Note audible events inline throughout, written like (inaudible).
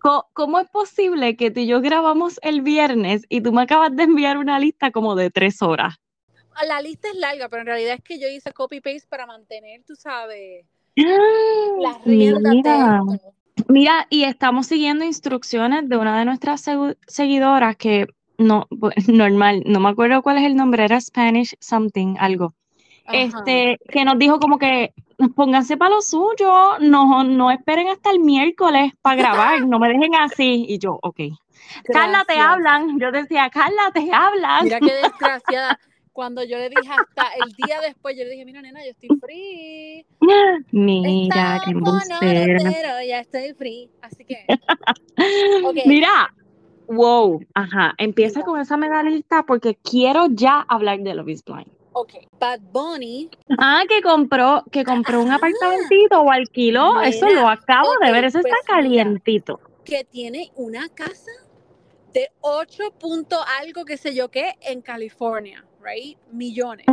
¿Cómo es posible que tú y yo grabamos el viernes y tú me acabas de enviar una lista como de tres horas? La lista es larga, pero en realidad es que yo hice copy-paste para mantener, tú sabes, las Mira, riendas mira, y estamos siguiendo instrucciones de una de nuestras segu- seguidoras que no, bu- (laughs) normal, no me acuerdo cuál es el nombre, era Spanish something, algo. Ajá. Este, que nos dijo como que pónganse para lo suyo, no, no esperen hasta el miércoles para grabar, no me dejen así. Y yo, ok. Carla, te hablan. Yo decía, Carla, te hablan. Mira qué desgraciada. Cuando yo le dije hasta el día después, yo le dije, mira, nena, yo estoy free. Mira, qué embustera. pero ya estoy free. Así que. (laughs) Mira, wow, ajá, empieza Mira. con esa medallita porque quiero ya hablar de Love is Blind. Ok, Bad Bunny, Ah, que compró, que compró un apartamentito o alquiló, eso lo acabo de ver, eso está pues mira. calientito. que tiene una casa de 8 punto algo, qué sé yo qué, en California, right? Millones.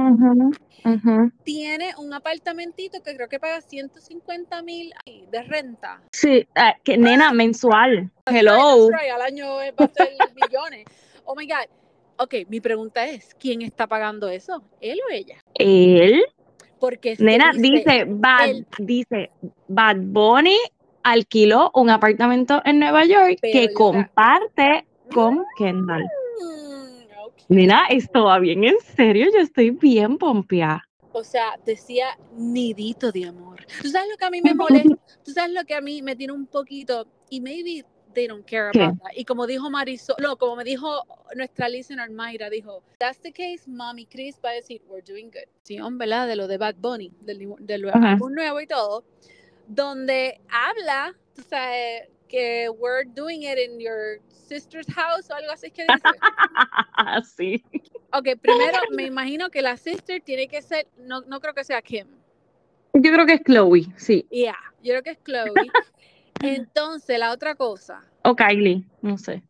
Tiene un apartamentito que creo que paga 150 mil de renta. Sí, ah, que nena, mensual. Hello. Al año va a ser millones. Oh my God. Ok, mi pregunta es, ¿quién está pagando eso? ¿Él o ella? Él, Porque es que nena, dice, Bad, él- dice, Bad Bunny alquiló un apartamento en Nueva York Pero que comparte con Kendall. Mm, ok. Nena, esto va bien en serio, yo estoy bien pompeada. O sea, decía nidito de amor. ¿Tú sabes lo que a mí me molesta? (laughs) ¿Tú sabes lo que a mí me tiene un poquito? Y maybe they don't care ¿Qué? about that. Y como dijo Marisol, no, como me dijo nuestra listener Mayra, dijo, that's the case, Mommy Chris va a decir, we're doing good. Sí, ¿verdad? De lo de Bad Bunny, del, del álbum nuevo y todo, donde habla, tú sabes, que we're doing it in your sister's house o algo así que dice. (laughs) sí. Ok, primero me imagino que la sister tiene que ser, no, no creo que sea Kim. Yo creo que es Chloe, sí. Yeah, yo creo que es Chloe. Entonces, la otra cosa, O Kylie, no sé.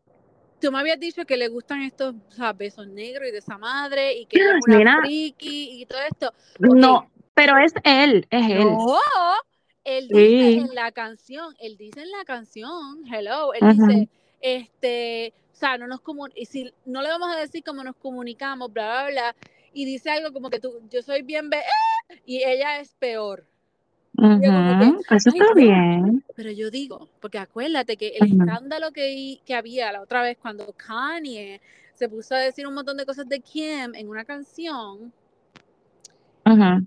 tú me habías dicho que le gustan estos o sea, besos negros y de esa madre y que (gasps) es una friki y todo esto. No, pero es él, es él. No, él Sí. dice en la canción, él dice en la canción, hello, él Ajá. dice, este, o sea, no nos si no le vamos a decir cómo nos comunicamos, bla, bla, bla, y dice algo como que tú, yo soy bien be y ella es peor. Que, Eso está bien. Pero yo digo, porque acuérdate que el escándalo que, que había la otra vez cuando Kanye se puso a decir un montón de cosas de Kim en una canción,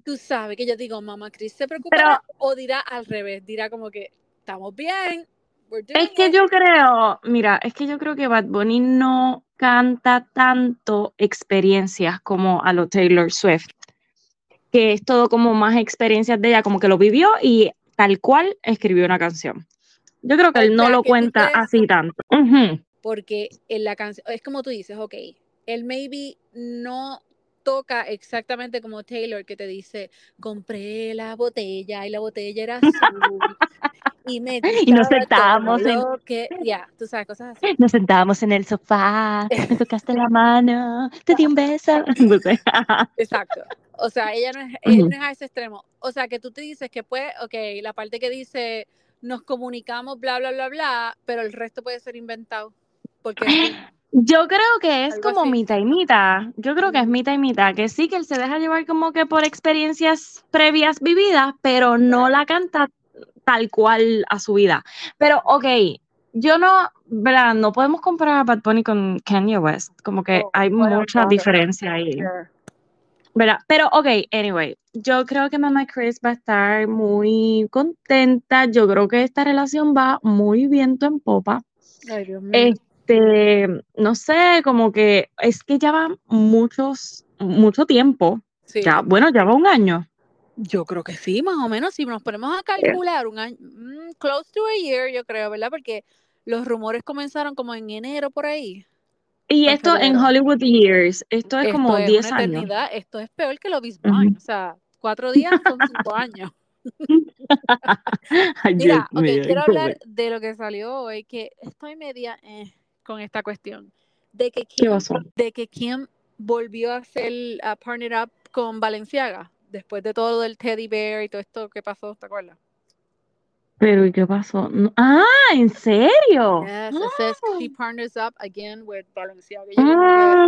tú sabes que yo digo, mamá Chris se preocupa o dirá al revés, dirá como que estamos bien, we're doing Es que it". yo creo, mira, es que yo creo que Bad Bunny no canta tanto experiencias como a lo Taylor Swift, que es todo como más experiencias de ella, como que lo vivió y tal cual escribió una canción. Yo creo que él no sea, lo cuenta así tanto. Porque en la canción, es como tú dices, ok, él maybe no toca exactamente como Taylor que te dice, compré la botella y la botella era azul y me (laughs) Y nos sentábamos en- que, ya, tú sabes, cosas así. Nos sentábamos en el sofá, me tocaste la mano, te di un beso. (laughs) Exacto. O sea, ella no es, no a ese extremo. O sea, que tú te dices que pues, ok, la parte que dice nos comunicamos, bla, bla, bla, bla, pero el resto puede ser inventado. Porque (gasps) Yo creo que es como así. mitad y mitad. Yo creo que es mitad y mitad. Que sí, que él se deja llevar como que por experiencias previas vividas, pero no la canta tal cual a su vida. Pero, ok, yo no, ¿verdad? No podemos comparar a Bad Bunny con Kanye West. Como que Oh, hay bueno, mucha claro. diferencia ahí. ¿Verdad? Pero, ok, anyway, yo creo que Mamá Chris va a estar muy contenta. Yo creo que esta relación va muy viento en popa. Ay, Dios mío. Este, no sé, como que es que ya va muchos, mucho tiempo. Sí. Ya, bueno, ya va un año. Yo creo que sí, más o menos. Si nos ponemos a calcular un año, mm, close to a year, yo creo, ¿verdad? Porque los rumores comenzaron como en enero por ahí. Y En esto en. Hollywood Years, esto es Esto como es 10 una años. Esto es peor que lo Ujú. Blind. O sea, cuatro días son cinco (laughs) años. (laughs) Mira, ok, mío, quiero (laughs) ¿cómo hablar de lo que salió hoy, que estoy media eh, con esta cuestión. De que ¿Qué Kim, de que Kim volvió a hacer a partner up con Valenciaga después de todo lo del teddy bear y todo esto que pasó, ¿te acuerdas? Pero ¿y qué pasó? No- Ah, ¿en serio? Yes, it says she partners up again with Balenciaga. Ah,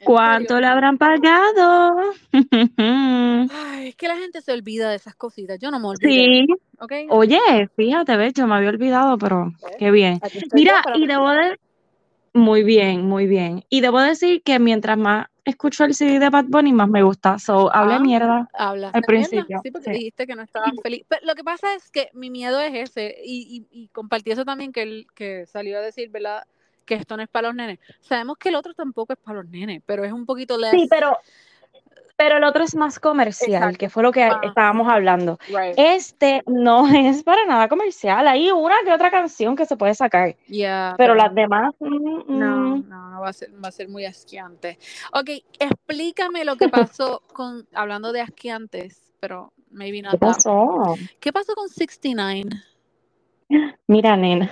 ¿en ¿Cuánto serio? le habrán pagado? (laughs) Ay, es que la gente se olvida de esas cositas. Yo no me olvido. Sí, ¿Ok? oye, fíjate, ve, yo me había olvidado, pero qué bien. Mira, y debo de... Muy bien, muy bien. Y debo decir que mientras más escucho el CD de Bad Bunny, más me gusta. So, hablé Ah, mierda. Hablaste Al mierda, principio, Sí, porque sí. dijiste que no estabas feliz. Pero lo que pasa es que mi miedo es ese, y, y, y compartí eso también que él que salió a decir, ¿verdad? Que esto no es para los nenes. Sabemos que el otro tampoco es para los nenes, pero es un poquito less. Sí, pero, pero el otro es más comercial, Exacto. que fue lo que Ah. estábamos hablando. Right. Este no (laughs) es para nada comercial. Hay una que otra canción que se puede sacar, Yeah, pero las demás. mm, No, mm. no, no va a ser, va a ser muy asqueante. Ok, explícame lo que pasó (laughs) con, hablando de asqueantes, pero maybe ¿Qué not that. pasó? ¿Qué pasó con 69? (gasps) Mira, nena.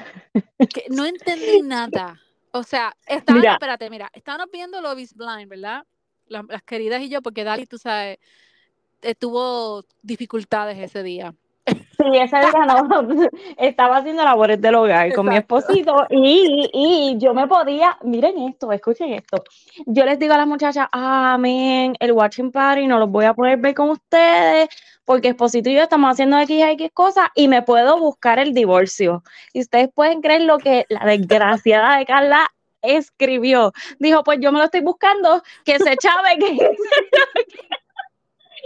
Que no entendí nada. O sea, (laughs) estaban, Mira. espérate, mira, estábamos viendo Love is Blind, ¿verdad? Las, las queridas y yo, porque Dali, tú sabes, tuvo dificultades ese día. Sí, ese día no, (laughs) estaba haciendo labores del hogar con mi esposito y, y yo me podía, miren esto, escuchen esto. Yo les digo a las muchachas, amén, el watching party no los voy a poder ver con ustedes porque esposito y yo estamos haciendo X y X cosas y me puedo buscar el divorcio. Y ustedes pueden creer lo que la desgraciada de Carla escribió. Dijo, pues yo me lo estoy buscando, que se chave. (laughs)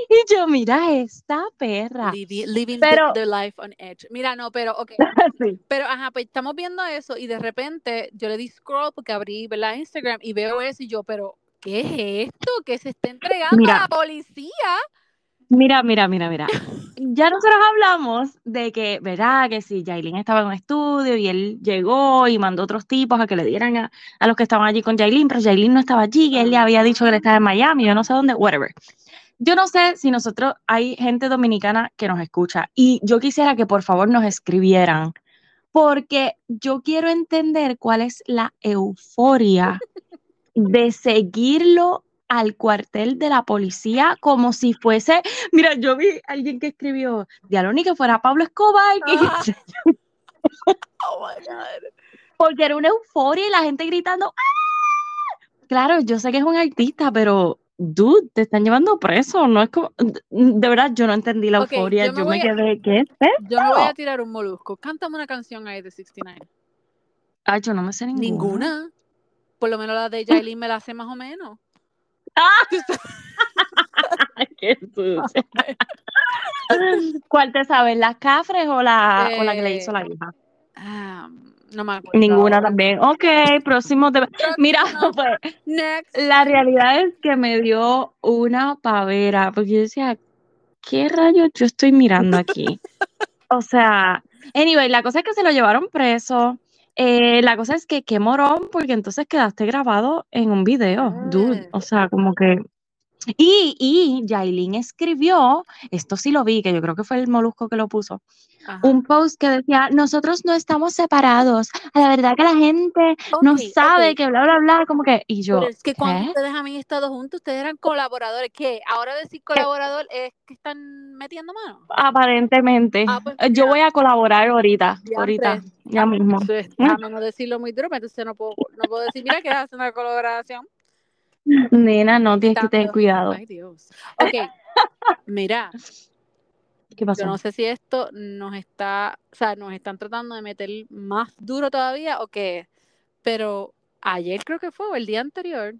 Y yo, mira esta perra. Livi- Living the- Pero- the, life on edge. Mira, no, pero, ok. (laughs) Sí. Pero, ajá, pues estamos viendo eso y de repente yo le di scroll porque abrí, ¿verdad? Instagram y veo eso y yo, pero, ¿qué es esto? Que se está entregando Mira. a la policía. Mira, mira, mira, mira. Ya nosotros hablamos de que, ¿verdad? Que si Yailin estaba en un estudio y él llegó y mandó otros tipos a que le dieran a, a los que estaban allí con Yailin, pero Yailin no estaba allí, que él le había dicho que él estaba en Miami, yo no sé dónde, whatever. Yo no sé si nosotros, hay gente dominicana que nos escucha y yo quisiera que por favor nos escribieran, porque yo quiero entender cuál es la euforia de seguirlo al cuartel de la policía como si fuese, mira, yo vi a alguien que escribió, diablo, ni que fuera Pablo Escobar, Ah. (laughs) Oh my God. porque era una euforia y la gente gritando, ¡Ah! Claro, yo sé que es un artista, pero, dude, te están llevando preso, no es como, de verdad, yo no entendí la euforia, yo me yo me voy a- quedé, ¿qué es esto? Yo me voy a tirar un molusco. Cántame una canción ahí de 69. Ay, yo no me sé ninguna. Ninguna. Por lo menos la de Jailin me la sé más o menos. (laughs) Qué sucia. (laughs) ¿Cuál te sabes, las cafres o la, o la que le hizo la Eh, hija? Ah, no me acuerdo. Ninguna también. Ok, próximo. tema. Mira, (laughs) pues, Next. la realidad es que me dio una pavera, porque yo decía, ¿qué rayos yo estoy mirando aquí? O sea, anyway, la cosa es que se lo llevaron preso. Eh, la cosa es que qué morón, porque entonces quedaste grabado en un video, dude. O sea, como que. Y, y Yailin escribió, esto sí lo vi, que yo creo que fue el molusco que lo puso, Ajá. un post que decía, nosotros no estamos separados. A la verdad que la gente no sabe que bla, bla, bla, como que, y yo, Pero es que cuando ¿qué? ustedes habían estado juntos, ustedes eran colaboradores. ¿Qué? Ahora Eh, decir colaborador es que están metiendo mano. Aparentemente. Ah, pues Eh, Yo voy a colaborar ahorita, Diantre. ahorita, ya mismo. Entonces, (laughs) no decirlo muy duro, entonces no puedo, no puedo decir, mira que hace una colaboración. Nena, no tienes que tener cuidado. Ay, Dios. Ok, mira, ¿Qué yo pasó? no sé si esto nos está, o sea, nos están tratando de meter más duro todavía o qué, pero ayer creo que fue, o el día anterior,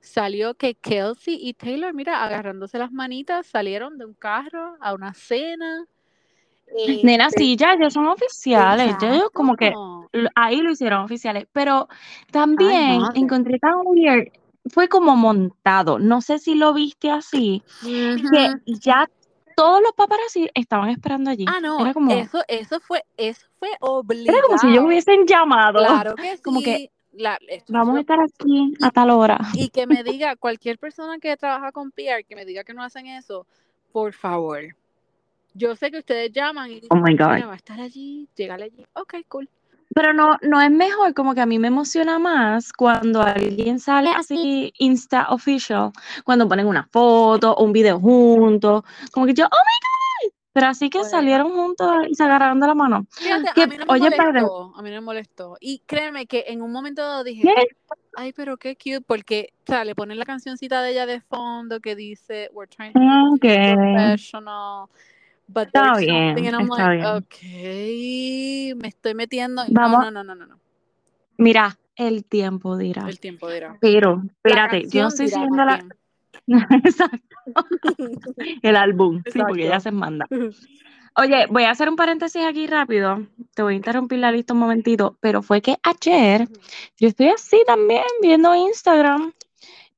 salió que Kelsey y Taylor, mira, agarrándose las manitas, salieron de un carro a una cena. Nena, sí, ya ellos son oficiales. Ya ellos como que Exacto. ahí lo hicieron oficiales. Pero también madre. encontré tan weird, fue como montado. No sé si lo viste así, que ya todos los paparazzi estaban esperando allí. Ah, no, Era como, eso, eso fue, eso fue obligado. era como si ellos hubiesen llamado. Claro que sí. (laughs) Como que, la- Vamos a estar aquí a tal hora. y que me (laughs) diga cualquier persona que trabaja con PR que me diga que no hacen eso, por favor. Yo sé que ustedes llaman y Oh dicen, my God. mira, va a estar allí, llegale allí. Ok, cool. Pero no, no es mejor, como que a mí me emociona más cuando alguien sale así, Insta official, cuando ponen una foto o un video juntos, como que yo, oh my God, Pero así que Bueno. salieron juntos y se agarraron de la mano. Fíjate, Que, a mí no me oye, molestó, a mí no me molestó. Y créeme que en un momento dije, ¿Qué? ay, pero qué cute, porque, o sea, le ponen la cancioncita de ella de fondo que dice, we're trying to be professional, but Está bien, and I'm está like, bien. ok, me estoy metiendo, Vamos. no, no, no, no, no, Mira, el tiempo dirá. el tiempo dirá. Pero, espérate, yo no estoy siguiendo la. (laughs) Exacto, el álbum. Sí, porque ella Exacto. se manda. (laughs) Oye, voy a hacer un paréntesis aquí rápido. Te voy a interrumpir la lista un momentito. Pero fue que ayer yo estoy así también viendo Instagram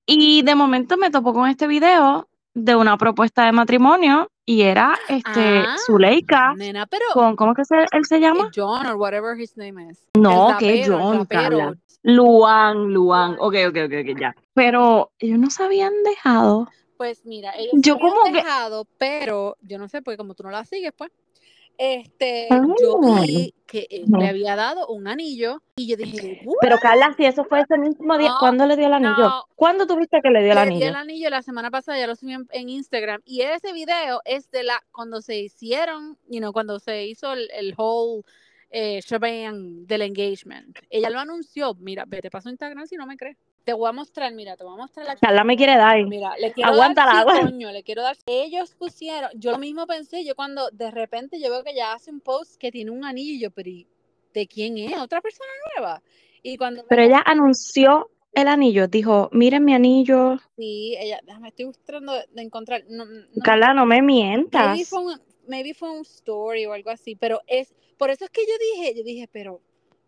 y de momento me topó con este video de una propuesta de matrimonio y era este Ah, Zuleika nena, pero con, ¿cómo que se, él se llama? John or whatever his name is. No, que John. Carla. Luan, Luan. Ok, ok, ok, ok, ya. Pero ellos no se habían dejado. Pues mira, ellos Yo se habían como que- dejado, pero yo no sé, porque como tú no la sigues, pues, este, Ah. yo vi que él le había dado un anillo y yo dije, "What?". Pero Carla, si eso fue ese mismo día, No, ¿cuándo le dio el anillo? no. ¿Cuándo tuviste que le dio el le di anillo? el anillo la semana pasada, ya lo subí en, en Instagram, y ese video es de la, cuando se hicieron, you know, cuando se hizo el, el whole eh, shebang del engagement. Ella lo anunció, mira, vete para su Instagram si no me crees. Te voy a mostrar, mira, te voy a mostrar la Carla me quiere dar. Mira, le quiero Aguántala, dar, sí, aguanta. coño, le quiero dar. Ellos pusieron, yo lo mismo pensé, yo cuando de repente yo veo que ella hace un post que tiene un anillo, y yo, pero ¿y ¿de quién es? ¿Otra persona nueva? Y cuando Pero ella anunció el anillo, dijo, miren mi anillo. sí, ella, déjame, estoy tratando de, encontrar, no, no, Carla, no me maybe mientas. fue, un, maybe fue un story o algo así, pero es, por eso es que yo dije, yo dije, pero,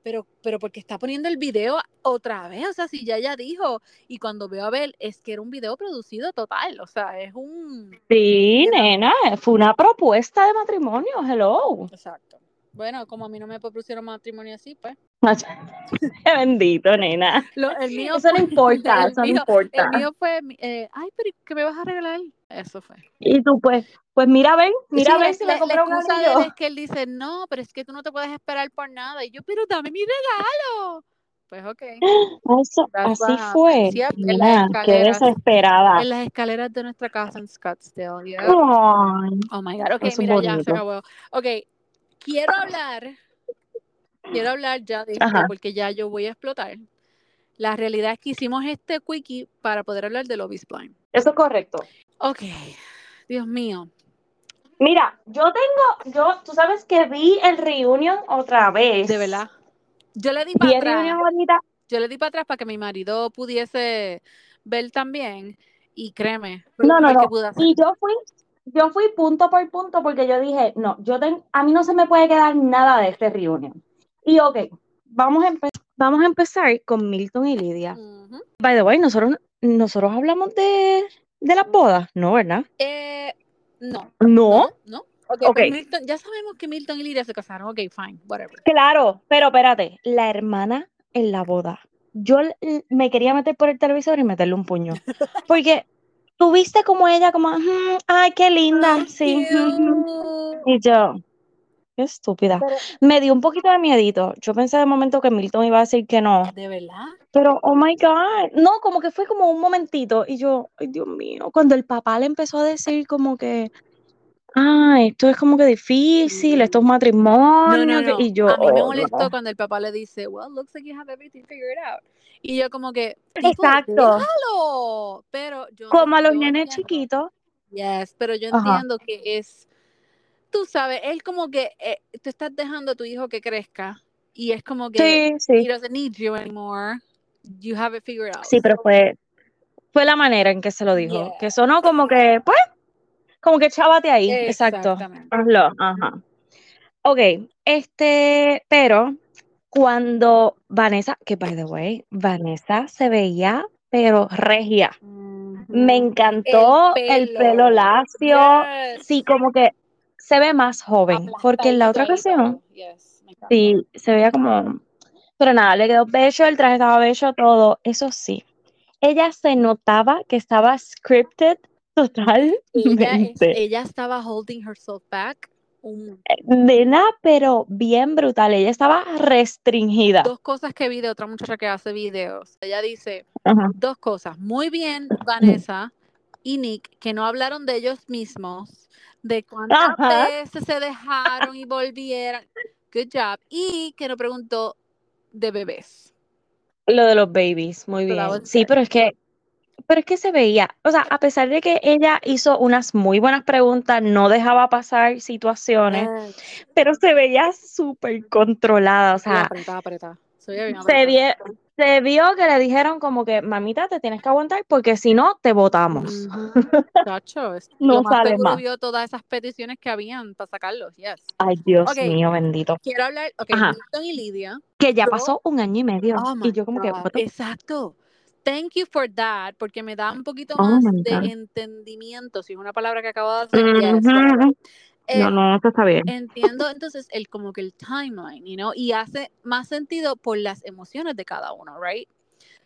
pero, pero porque está poniendo el video otra vez, o sea, si ya ella dijo, y cuando veo a ver, es que era un video producido total, o sea, es un... Sí, nena, fue una propuesta de matrimonio, hello. Exacto. Bueno, como a mí no me propusieron matrimonio así, pues. (laughs) Bendito, nena. Lo- el mío Eso no fue- importa, (laughs) el eso no mío- importa. El mío fue, eh, ay, pero ¿qué me vas a regalar? Eso fue. Y tú, pues, pues mira, ven, mira, Sí, ven si me compré la un anillo. es que él dice, no, pero es que tú no te puedes esperar por nada. Y yo, pero dame mi regalo. Pues ok. (gasps) Eso, así fue. Sí, Nena, qué desesperada. En las escaleras de nuestra casa en Scottsdale. yeah. Ay, Oh my God. Ok, mira, ya se bonito. acabó. Ok, quiero hablar, quiero hablar ya de esto Ajá. porque ya yo voy a explotar. La realidad es que hicimos este quickie para poder hablar de Love is Blind. eso es correcto. Ok, Dios mío. Mira, yo tengo, yo, tú sabes que vi el reunion otra vez. De verdad. Yo le di para atrás. ahorita. Yo le di para atrás para que mi marido pudiese ver también. Y créeme, No, no, no. que pude hacer. Y yo fui, yo fui punto por punto porque yo dije, no, yo ten- a mí no se me puede quedar nada de este reunion. Y ok, vamos a, empe- vamos a empezar con Milton y Lidia. By the way, nosotros, nosotros hablamos de, de las bodas, ¿no, verdad? Eh, no. No, No. Ok, Ok. pues Milton, ya sabemos que Milton y Lidia se casaron. Ok, fine, whatever. claro, pero espérate, la hermana en la boda. Yo me quería meter por el televisor y meterle un puño. (laughs) Porque tú viste como ella, como, "Mm, ay, qué linda, sí. Y yo, qué estúpida. Pero- Me dio un poquito de miedito. Yo pensé de momento que Milton iba a decir que no. ¿De verdad? Pero, oh my God. No, como que fue como un momentito. Y yo, ay, Dios mío. Cuando el papá le empezó a decir como que, ah, esto es como que difícil, esto es matrimonio. no, que-". no. Y yo, a mí me oh, molestó cuando el papá le dice, well, looks like you have everything figured out. Y yo como que, Exacto. déjalo. Pero yo, Como a los nenes chiquitos. Yes, pero yo Ajá. entiendo que es, tú sabes, él como que eh, tú estás dejando a tu hijo que crezca y es como que Sí, he sí. doesn't need you anymore. You have it figured out. Sí, pero fue, fue la manera en que se lo dijo. Yeah. Que sonó como que, pues, como que chávate ahí. Exacto. Hazlo. Ajá. Ok, este, pero cuando Vanessa, que by the way, Vanessa se veía, pero regia. Me encantó El el pelo. lacio. Yes. Sí, como que se ve más joven. Porque en la otra ocasión. Yes, sí, se veía como. Pero nada, le quedó bello, el traje estaba bello, todo. Eso sí, ella se notaba que estaba scripted Ella, totalmente. ella estaba holding herself back. Nena, pero bien brutal. Ella estaba restringida. dos cosas que vi de otra muchacha que hace videos. Ella dice Ajá. dos cosas. Muy bien, Vanessa y Nick, que no hablaron de ellos mismos, de cuántas Ajá. veces se dejaron y volvieron. Good job. Y que nos preguntó de bebés. Lo de los babies, muy bien. Sí, pero es que, pero es que se veía, o sea, a pesar de que ella hizo unas muy buenas preguntas, no dejaba pasar situaciones, Yes. pero se veía súper controlada, o sea, apretada, apretada. Se apretada. vie- se vio que le dijeron como que, mamita, te tienes que aguantar porque si no, te votamos. (laughs) Chacho, es- No sale más. vio todas esas peticiones que habían para sacarlos. Yes. Ay, Dios Ok. mío, bendito. Quiero hablar, ok, Ajá. Milton y Lidia. Que ya Yo- pasó un año y medio. Oh y yo como que, God, the- Exacto. Thank you for that, porque me da un poquito Oh más de entendimiento, si es una palabra que acabo de hacer, whatever. Eh, No, no, eso está bien. Entiendo entonces el como que el timeline, you know, y hace más sentido por las emociones de cada uno, right?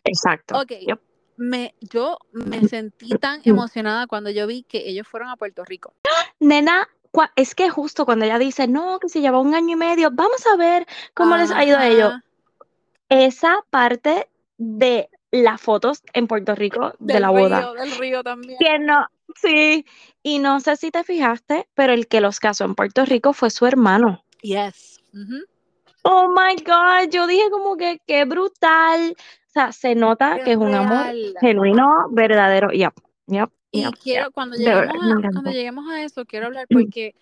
Exacto. Ok, Yep. me, yo me sentí tan emocionada cuando yo vi que ellos fueron a Puerto Rico. Nena, es que justo cuando ella dice, no, que se lleva un año y medio, vamos a ver cómo les ha ido a ellos. Esa parte de las fotos en Puerto Rico de Del la boda. río, del río también. Que no, sí. Y no sé si te fijaste, pero el que los casó en Puerto Rico fue su hermano. Yes. Oh my God, yo dije como que qué brutal. O sea, se nota Qué que es un amor real. genuino, verdadero. Yep, yep, Y yep, quiero, cuando lleguemos, a, cuando lleguemos a eso, quiero hablar porque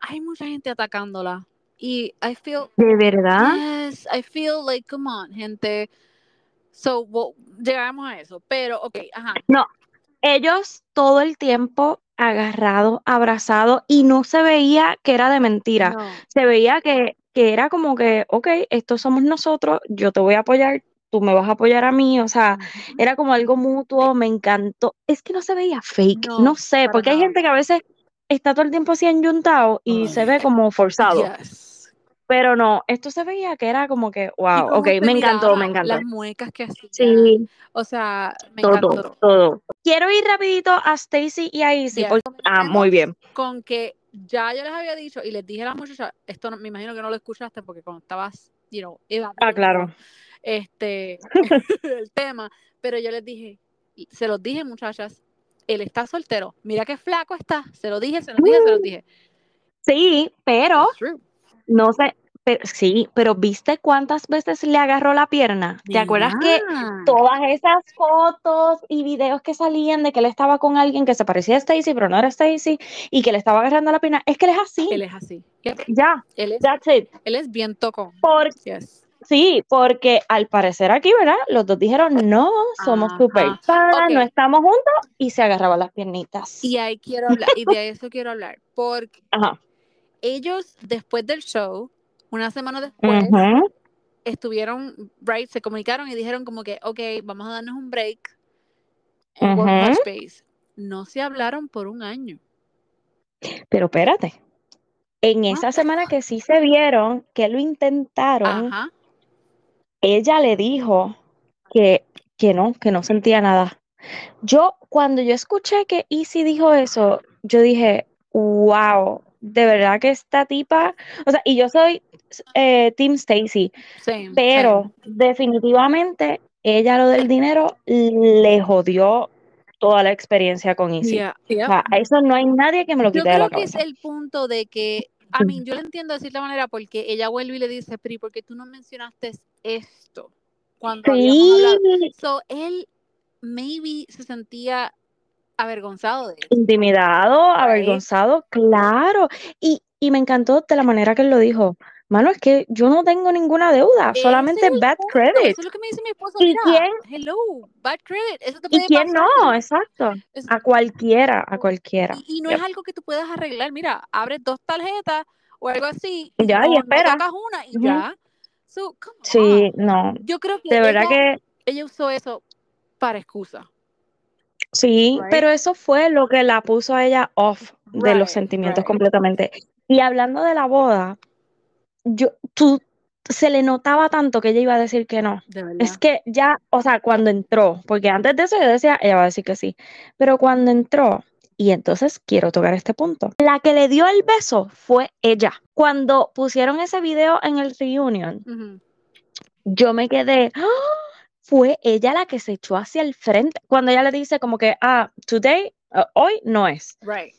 hay mucha gente atacándola. Y I feel, ¿De verdad? yes, I feel like, come on, gente. So, well, llegamos a eso. Pero, ok, ajá. Ellos todo el tiempo agarrados, abrazados, y no se veía que era de mentira. No. Se veía que, que era como que, ok, estos somos nosotros, yo te voy a apoyar, tú me vas a apoyar a mí, o sea, era como algo mutuo, me encantó. Es que no se veía fake, No, no sé, porque hay gente que a veces está todo el tiempo así enyuntado y se ve como forzado. Yes. Pero no, esto se veía que era como que, wow, ok, me encantó, me encantó. Las muecas que hacía. Sí, O sea, me todo, encantó. todo. Quiero ir rapidito a Stacy y a Izzy, ah, muy bien. Con que ya yo les había dicho y les dije a las muchachas, esto no- me imagino que no lo escuchaste porque cuando estabas, you know, Ah, claro. este, (laughs) el tema, pero yo les dije, se los dije muchachas, él está soltero, mira qué flaco está, se lo dije, se los dije, se los dije. Sí, pero no sé, pero, sí, pero ¿viste cuántas veces le agarró la pierna? ¿Te acuerdas que Nena. todas esas fotos y videos que salían de que él estaba con alguien que se parecía a Stacy, pero no era Stacy, y que le estaba agarrando la pierna? Es que él es así. Él es así. Yep. Ya, Él es, that's it. él es bien tocón. Por, Yes. sí, porque al parecer aquí, ¿verdad? Los dos dijeron, no, somos Ajá. super panas, Ok. no estamos juntos, y se agarraban las piernitas. Y ahí quiero hablar, y de eso quiero hablar, porque Ajá. ellos después del show, una semana después, estuvieron, right, se comunicaron y dijeron como que, ok, vamos a darnos un break en Touch Base. No se hablaron por un año. Pero espérate. En esa semana que sí se vieron, que lo intentaron, Ajá. ella le dijo que, que no, que no sentía nada. Yo, cuando yo escuché que Izzy dijo eso, yo dije, wow, de verdad que esta tipa, o sea, y yo soy eh, Team Stacy, pero definitivamente ella lo del dinero le jodió toda la experiencia con Izzy. Yeah, yeah. O sea, a eso no hay nadie que me lo Yo quite de la creo que es el punto de que, a mí, yo lo entiendo de cierta manera porque ella vuelve y le dice, Pri, ¿por qué tú no mencionaste esto cuando? Sí, So, él maybe se sentía avergonzado de eso. intimidado, avergonzado, claro. Y, y me encantó de la manera que él lo dijo. Mano, es que yo no tengo ninguna deuda, Ese solamente es bad punto, credit. Eso es lo que me dice mi esposo. ¿Y Mira, quién? hello, bad credit. Eso te ¿Y puede quién pasar. no? Exacto. A cualquiera, a cualquiera. y, y no Yep. es algo que tú puedas arreglar. Mira, abres dos tarjetas o algo así y, Ya, y espera. una y ya. So, come Sí, on. no. Yo creo que De verdad ella, que ella usó eso para excusa. sí, Right. pero eso fue lo que la puso a ella off de los sentimientos right. completamente. Y hablando de la boda, yo, tú, se le notaba tanto que ella iba a decir que no. De. Es que ya, o sea, cuando entró, porque antes de eso yo decía, ella va a decir que sí, pero cuando entró, y entonces quiero tocar este punto, la que le dio el beso fue ella. Cuando pusieron ese video en el reunion, yo me quedé, ¡ah! fue ella la que se echó hacia el frente, cuando ella le dice como que, ah, today, uh, hoy no es. Right.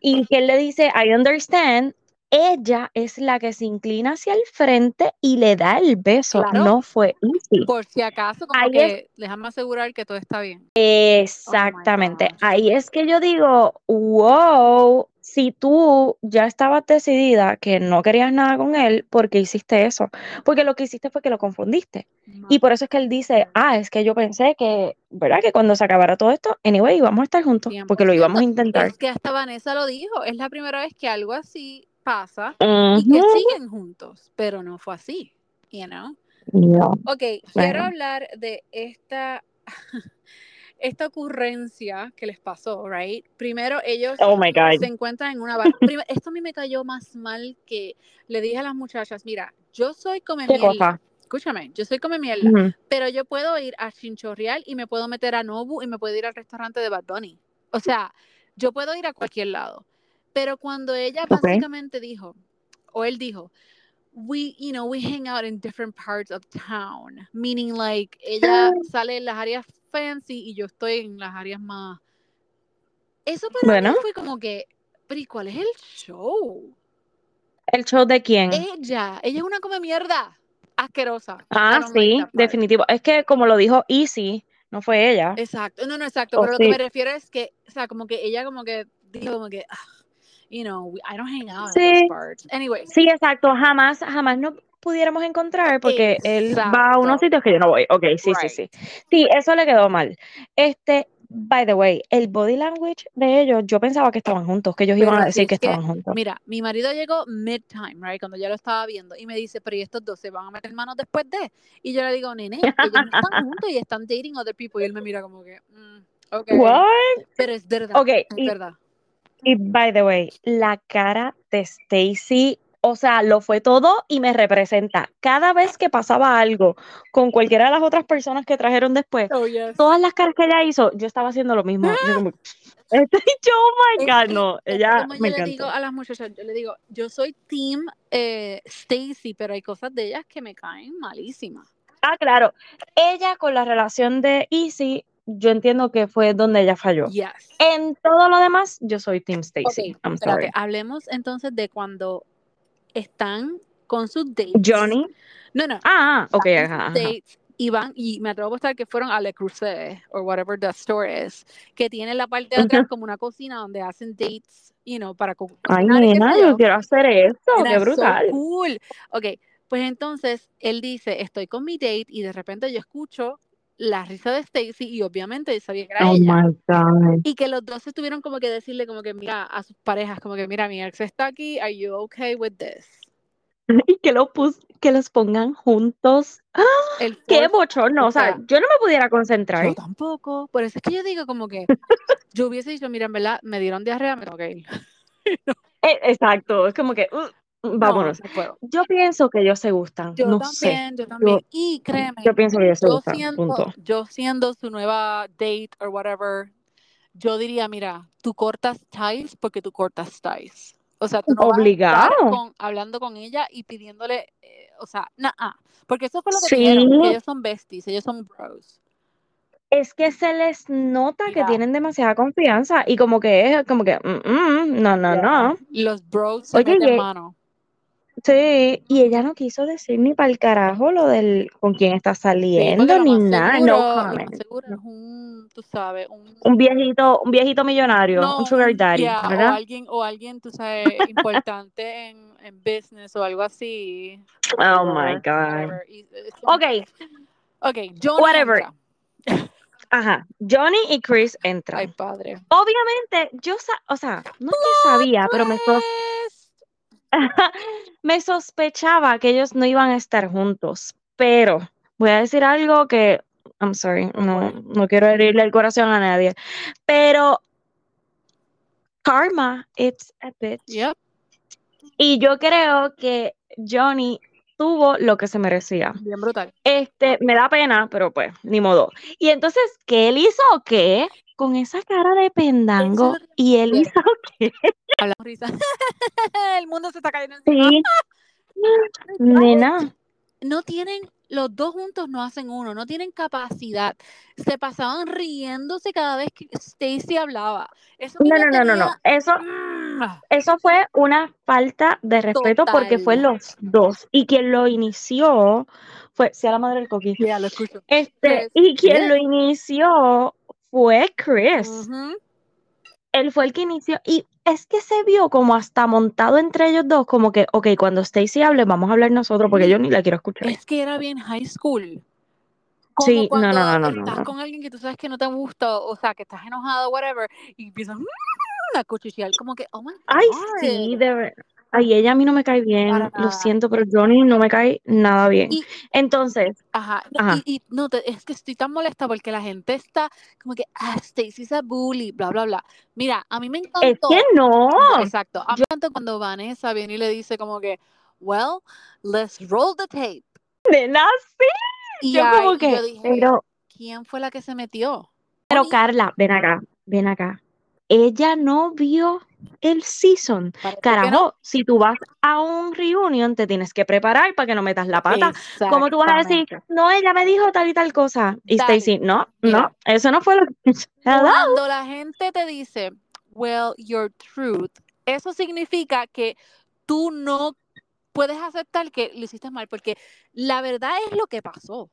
y que él le dice, I understand, ella es la que se inclina hacia el frente y le da el beso, Claro. no fue Izzy. Por si acaso, como Ahí que déjame asegurar que todo está bien. Exactamente. gosh. Ahí es que yo digo, wow, si tú ya estabas decidida que no querías nada con él, ¿por qué hiciste eso? Porque lo que hiciste fue que lo confundiste. Y por eso es que él dice, ah, es que yo pensé que, ¿verdad? Que cuando se acabara todo esto, anyway, íbamos a estar juntos, porque lo íbamos a 100%. intentar. Es que hasta Vanessa lo dijo, es la primera vez que algo así pasa y que siguen juntos, pero no fue así, you know? No. Ok, quiero Bueno. hablar de esta, (laughs) esta ocurrencia que les pasó, right? Primero ellos Oh my God. se encuentran en una barra. (laughs) Esto a mí me cayó más mal que le dije a las muchachas, mira, yo soy come ¿Qué mierda. Escúchame, yo soy come mierda, Ujú. pero yo puedo ir a Chinchorreal y me puedo meter a Nobu y me puedo ir al restaurante de Bad Bunny. O sea, yo puedo ir a cualquier lado. Pero cuando ella Ok. básicamente dijo, o él dijo, we, you know, we hang out in different parts of town, meaning like ella (gasps) sale en las áreas fancy y yo estoy en las áreas más. Eso para Bueno. mí fue como que, pero ¿y cuál es el show? ¿El show de quién? Ella, ella es una come mierda asquerosa. Ah, like sí, definitivo. Es que como lo dijo Easy, no fue ella. Exacto, no, no, exacto, Oh, pero lo que me refiero es que, o sea, como que ella como que dijo como que, "Ah, you know, we- I don't hang out in Sí. those parts. Anyways, Sí, exacto. Jamás, jamás nos pudiéramos encontrar porque él va a unos Exacto. sitios que yo no voy. Ok, sí, sí, Right. sí. Sí, eso le quedó mal. Este, by the way, el body language de ellos, yo pensaba que estaban juntos, que ellos Pero iban a decir es que estaban juntos. mira, mi marido llegó mid-time, right, cuando ya lo estaba viendo, y me dice, pero ¿y estos dos se van a meter manos después de? Y yo le digo, nene, ellos no están (laughs) juntos y están dating other people. Y él me mira como que, mm, ok. What? Pero es verdad, Ok, es y- verdad. Y by the way, la cara de Stacy, o sea, lo fue todo y me representa. Cada vez que pasaba algo con cualquiera de las otras personas que trajeron después, Oh, yes. todas las caras que ella hizo, yo estaba haciendo lo mismo. Yo como, (laughs) este yo, oh my God, no, ella como yo me le digo a las muchachas, yo le digo, yo soy team eh, Stacy, pero hay cosas de ellas que me caen malísimas. Ah, claro, ella con la relación de Easy, yo entiendo que fue donde ella falló. Yes. En todo lo demás, yo soy Team Stacy. Ok, sorry. hablemos entonces de cuando están con sus dates. Johnny. No, no. Ah, ok, están con ajá, dates y van, y me atrevo a apostar que fueron a Le Creuset, o whatever the store is, que tiene la parte de atrás como una cocina donde hacen dates, you know, para co- Ay, cocinar y qué nena, yo. quiero hacer Era qué so brutal. cool. Ok, pues entonces él dice, estoy con mi date y de repente yo escucho la risa de Stacy y obviamente yo sabía que era Oh ella. my God. Y que los dos se tuvieron como que decirle como que mira a sus parejas, como que mira mi ex está aquí, are you okay with this? (laughs) Y que, lo pus- que los pongan juntos. ¡Ah! El ¡Qué bochorno! O sea, yo no me pudiera concentrar. yo tampoco. Por eso es que yo digo como que yo hubiese dicho, mira, en verdad, me dieron diarrea, me tengo que ir. (laughs) Eh, exacto, es como que, uh, vámonos. no puedo. Yo pienso que ellos se gustan, Yo no sé. también, yo también. y créeme, Yo pienso que ellos se yo gustan, siendo, punto. yo siendo su nueva date or whatever, yo diría, mira, tú cortas ties porque tú cortas ties. O sea, tú no vas a Obligado. con- hablando con ella y pidiéndole, eh, o sea, nada. Porque eso fue lo que Sí. dijeron, que ellos son besties, ellos son bros. Es que se les nota que Mira. tienen demasiada confianza y como que es, como que, mm, mm, no, no, no. Los bros se Oye, meten mano. Sí, y ella no quiso decir ni para el carajo lo del con quién está saliendo, ni nada, seguro, no seguro es un, tú sabes, un Un viejito, un viejito millonario, No, un sugar daddy, yeah, o ¿verdad? alguien, o alguien, tú sabes, importante en, en business o algo así. Oh my God. Y, eh, son- Ok, Ok, Johnny Whatever. entra. ajá. Johnny y Chris entran. Ay, padre. Obviamente, yo, sa- o sea, no es que sabía, pero me, sos- Twist. (laughs) (laughs) me sospechaba que ellos no iban a estar juntos. Pero voy a decir algo que, I'm sorry, no, no quiero herirle el corazón a nadie. Pero karma, it's a bitch. Yep. Y yo creo que Johnny tuvo lo que se merecía. Bien brutal. Este, me da pena, pero pues, ni modo. Y entonces, ¿qué él hizo qué? Con esa cara de pendango. Y él hizo (laughs) qué? Hablamos risa. (laughs) El mundo se está cayendo encima. (laughs) Sí. Nena. No tienen los dos juntos no hacen uno, no tienen capacidad. Se pasaban riéndose cada vez que Stacy hablaba. Eso No, no, no, no, no. Eso, Mm. eso fue una falta de respeto porque fue los dos. Y quien lo inició fue, sea la madre del coquí. Ya, lo escucho. Este, Chris. y quien lo inició fue Chris. Él fue el que inició. Y es que se vio como hasta montado entre ellos dos, como que, ok, cuando Stacy hable, vamos a hablar nosotros, porque yo ni la quiero escuchar. Es que era bien high school. Como Sí, no, no, no, no, estás no. con alguien que tú sabes que no te gusta, o sea, que estás enojado, whatever, y empiezas "Mm", a cuchichear, como que, oh my God. Ay, sí, de ver- Ay, ella a mí no me cae bien, lo siento, pero Johnny no me cae nada bien. Y- Entonces, Ajá. Ajá. Y, y no, te- es que estoy tan molesta porque la gente está como que, ah, Stacy's a bully, bla, bla, bla. Mira, a mí me encantó. es que no. Exacto. A mí me encantó cuando Vanessa viene y le dice como que, well, let's roll the tape. Nena, sí. Y Yo ahí como que, yo dije, pero, ¿quién fue la que se metió? pero Carla, ven acá, ven acá. Ella no vio el season. no. Carajo, si tú vas a un reunion, te tienes que preparar para que no metas la pata. ¿Cómo tú vas a decir, no, ella me dijo tal y tal cosa? Y Dale. Stacy, no, Mira. no, eso no fue lo que. Hello. Cuando la gente te dice, well, your truth, eso significa que tú no puedes aceptar que lo hiciste mal, porque la verdad es lo que pasó.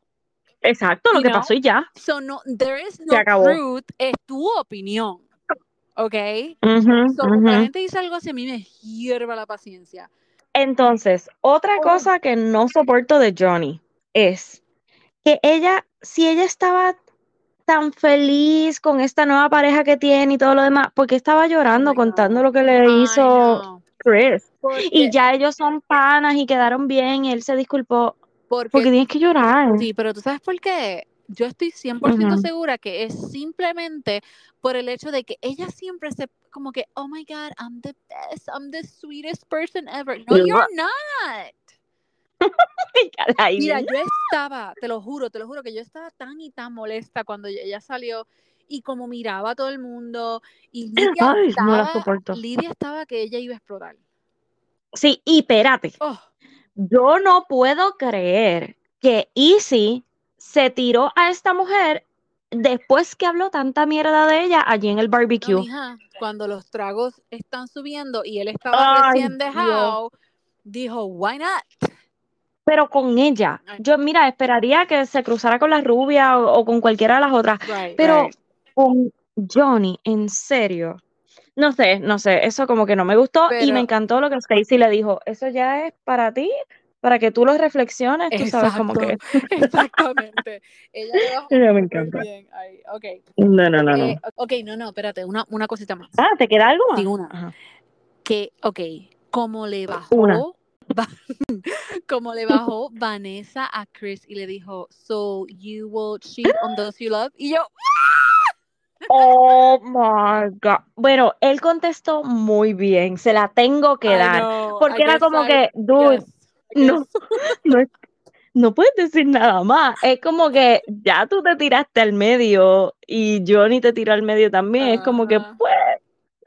Exacto, lo You que know? pasó y ya. So, no, there is no acabó. truth, es tu opinión. ¿Ok? So, cuando la gente dice algo así, a mí me hierva la paciencia. Entonces, otra Oh. cosa que no soporto de Johnny es que ella, si ella estaba tan feliz con esta nueva pareja que tiene y todo lo demás, porque estaba llorando Oh contando lo que le Ay, hizo no. Chris. Y ya ellos son panas y quedaron bien y él se disculpó porque porque tienes que llorar. Sí, pero tú sabes por qué. Yo estoy 100% Ujú. segura que es simplemente por el hecho de que ella siempre se, como que, oh my God, I'm the best, I'm the sweetest person ever. No, you're not. (laughs) Mira, yo estaba, te lo juro, te lo juro, que yo estaba tan y tan molesta cuando ella salió y como miraba a todo el mundo y Lidia Ay, no la estaba, soporto. Lidia estaba que ella iba a explotar. Sí, y espérate, Oh, yo no puedo creer que Easy se tiró a esta mujer después que habló tanta mierda de ella allí en el no, barbecue. mija, cuando los tragos están subiendo y él estaba Ay, recién Dios. dejado, dijo, why not? Pero con ella, Ay. yo mira, esperaría que se cruzara con la rubia o, o con cualquiera de las otras, Right, pero right. con Johnny, en serio. No sé, no sé, eso como que no me gustó y me encantó lo que Stacy le dijo. Eso ya es para ti, para que tú lo reflexiones, tú sabes como que. (laughs) Exactamente. Ella (laughs) me encanta. bien ahí. Ok. No, no, no, no. Eh, ok, no, no, espérate, una, una cosita más. Ah, ¿te queda algo más? Sí, una. Ajá. Que, ok, como le bajó, Una. (laughs) Va- como le bajó Vanessa a Chris y le dijo, so you will cheat on those you love. Y yo, Oh my God. Bueno, él contestó muy bien, se la tengo que I dar. know, Porque I era como I- que, dude, yes, no. no, es- no puedes decir nada más. Es como que ya tú te tiraste al medio y Johnny te tiró al medio también. Es como que, pues,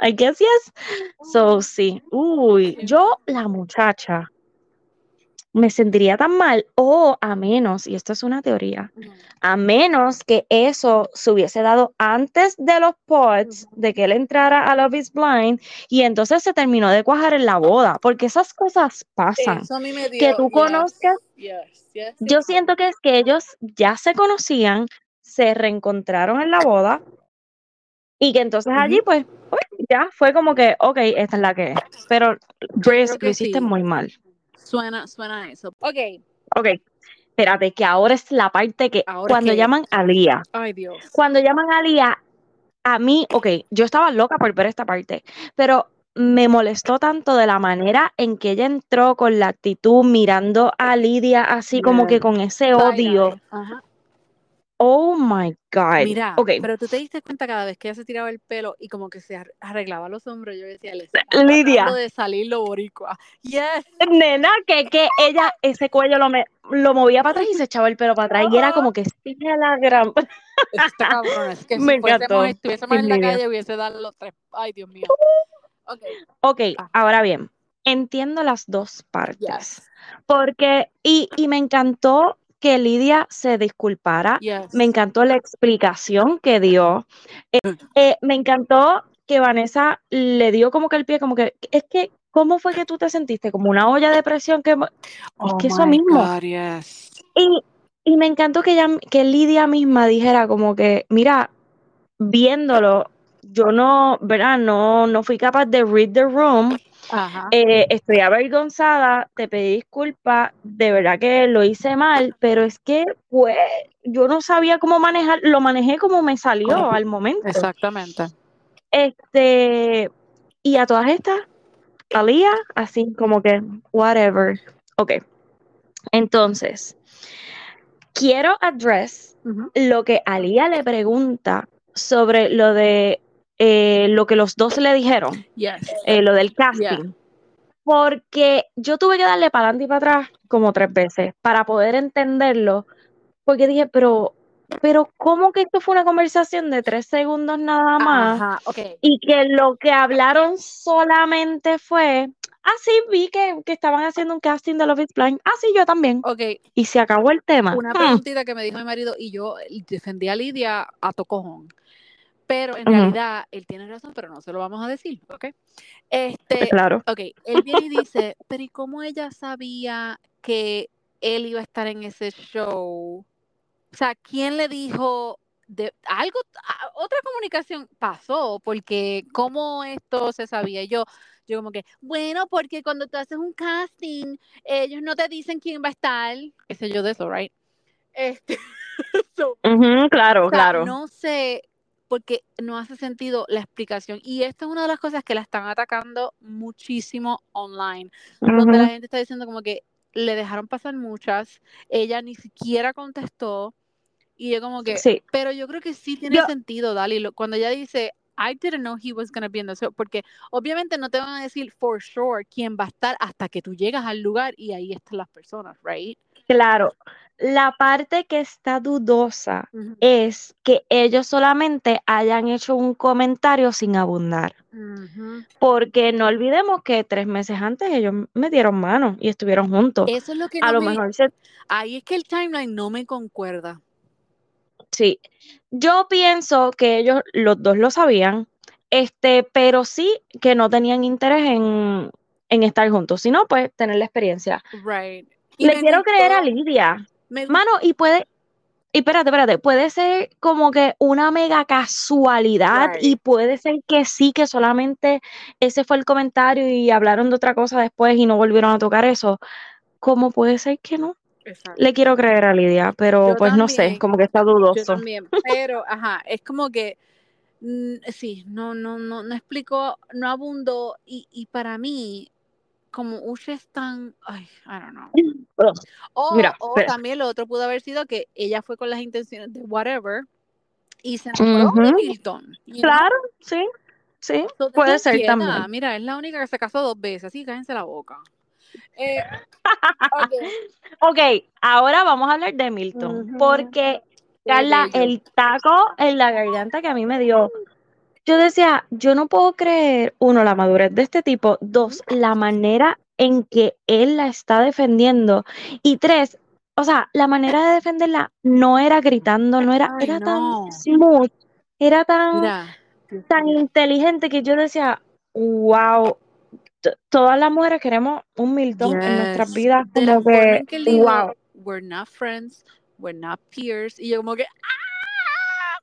I guess yes. So, sí. Uy, yo, la muchacha, me sentiría tan mal. O a menos, y esto es una teoría, a menos que eso se hubiese dado antes de los pods, de que él entrara a Love is Blind, y entonces se terminó de cuajar en la boda, porque esas cosas pasan. Eso a mí me dio. Que tú yes, conozcas, Yes, yes, yo siento que es que ellos ya se conocían, se reencontraron en la boda, y que entonces allí, pues, pues, ya fue como que, ok, esta es la que es. Pero, que lo hiciste sí. muy mal. Suena, suena eso. Ok. Ok, espérate, que ahora es la parte que, Ahora cuando que- llaman a Lía, Ay, Dios. cuando llaman a Lía, a mí, ok, yo estaba loca por ver esta parte, pero me molestó tanto de la manera en que ella entró con la actitud mirando a Lidia así como que con ese odio. Ajá. Oh my God. Mira, ok, pero tú te diste cuenta cada vez que ella se tiraba el pelo y como que se ar- arreglaba los hombros, yo decía, le Lidia. de salir lo boricua. Yes. nena, que, que ella ese cuello lo, me- lo movía para atrás y se echaba el pelo para atrás y era como que sí, a la gran. Está cabrón. Es que (laughs) Me si fuésemos, estuviésemos en la calle hubiese dado los tres. Ay, Dios mío. Ok. Ok, Ah. ahora bien, entiendo las dos partes. Yes. Porque, y, y me encantó que Lidia se disculpara. Yes. Me encantó la explicación que dio. Eh, Mm. eh, me encantó que Vanessa le dio como que el pie, como que, es que, ¿cómo fue que tú te sentiste? Como una olla de presión que... Es Oh que eso my mismo. God, yes. Y, y me encantó que, ella, que Lidia misma dijera como que, mira, viéndolo, yo no, ¿verdad? No, no fui capaz de read the room. Eh, estoy avergonzada, te pedí disculpas, de verdad que lo hice mal, pero es que, pues, yo no sabía cómo manejar, lo manejé como me salió al momento. Exactamente. Este, y a todas estas, Alía, así como que, whatever. Ok. Entonces, quiero address lo que Alía le pregunta sobre lo de eh, lo que los dos le dijeron, Yes. eh, lo del casting. Porque yo tuve que darle para adelante y para atrás como tres veces para poder entenderlo. Porque dije, pero, pero, ¿cómo que esto fue una conversación de tres segundos nada más? Ajá, ok. y que lo que hablaron solamente fue, ah, sí, vi que, que estaban haciendo un casting de Love is Blind, ah, sí, yo también, Ok, y se acabó el tema. una Hmm, preguntita que me dijo mi marido y yo defendí a Lidia a tocojón. Pero en realidad él tiene razón, pero no se lo vamos a decir, ¿ok? Este, claro. ok, él viene y dice, pero ¿y cómo ella sabía que él iba a estar en ese show? O sea, ¿quién le dijo de algo? a- Otra comunicación pasó, porque ¿cómo esto se sabía? Yo, yo como que, bueno, porque cuando tú haces un casting, ellos no te dicen quién va a estar, qué sé yo de eso, right? Este, (laughs) so, claro, o sea, claro. no sé, porque no hace sentido la explicación. Y esta es una de las cosas que la están atacando muchísimo online, donde la gente está diciendo como que le dejaron pasar muchas, ella ni siquiera contestó, y yo como que, Sí, pero yo creo que sí tiene Yo- sentido, Dali, lo- cuando ella dice, I didn't know he was gonna be in the show, porque obviamente no te van a decir for sure quién va a estar hasta que tú llegas al lugar y ahí están las personas, right? claro. La parte que está dudosa es que ellos solamente hayan hecho un comentario sin abundar. Porque no olvidemos que tres meses antes ellos metieron mano y estuvieron juntos. Eso es lo que A no lo me- mejor se Ahí es que el timeline no me concuerda. Sí, yo pienso que ellos los dos lo sabían, este, pero sí que no tenían interés en, en estar juntos, sino pues tener la experiencia. Right. Y Le me quiero creer a Lidia. Me Mano, y puede, y espérate, espérate, puede ser como que una mega casualidad y Right. puede ser que sí, que solamente ese fue el comentario y hablaron de otra cosa después y no volvieron a tocar eso. Como puede ser que no. Exacto. Le quiero creer a Lidia, pero Yo pues no sé, también. como que está Yo dudoso. también, pero, ajá, es como que, mm, sí, no, no, no, no explicó, no abundó, y, y para mí, como Usha es tan, ay, I don't know. (clears throat) O, Mira, o espera. también lo otro pudo haber sido que ella fue con las intenciones de whatever, y se enamoró de. Milton. know? Claro, sí, sí, puede ser quieta, también. Mira, es la única que se casó dos veces, así cállense la boca. Eh, ok. (laughs) Ok, ahora vamos a hablar de Milton, porque Carla, el taco en la garganta que a mí me dio, yo decía, yo no puedo creer, uno, la madurez de este tipo, dos, la manera en que él la está defendiendo, y tres, o sea, la manera de defenderla no era gritando, no era, Ay, era no. tan smooth, era tan, Mira. Tan inteligente que yo decía, wow, todas las mujeres queremos un Milton en nuestras Yes. vidas, De como que, wow. we're not friends, we're not peers, y yo como que, ¡ah!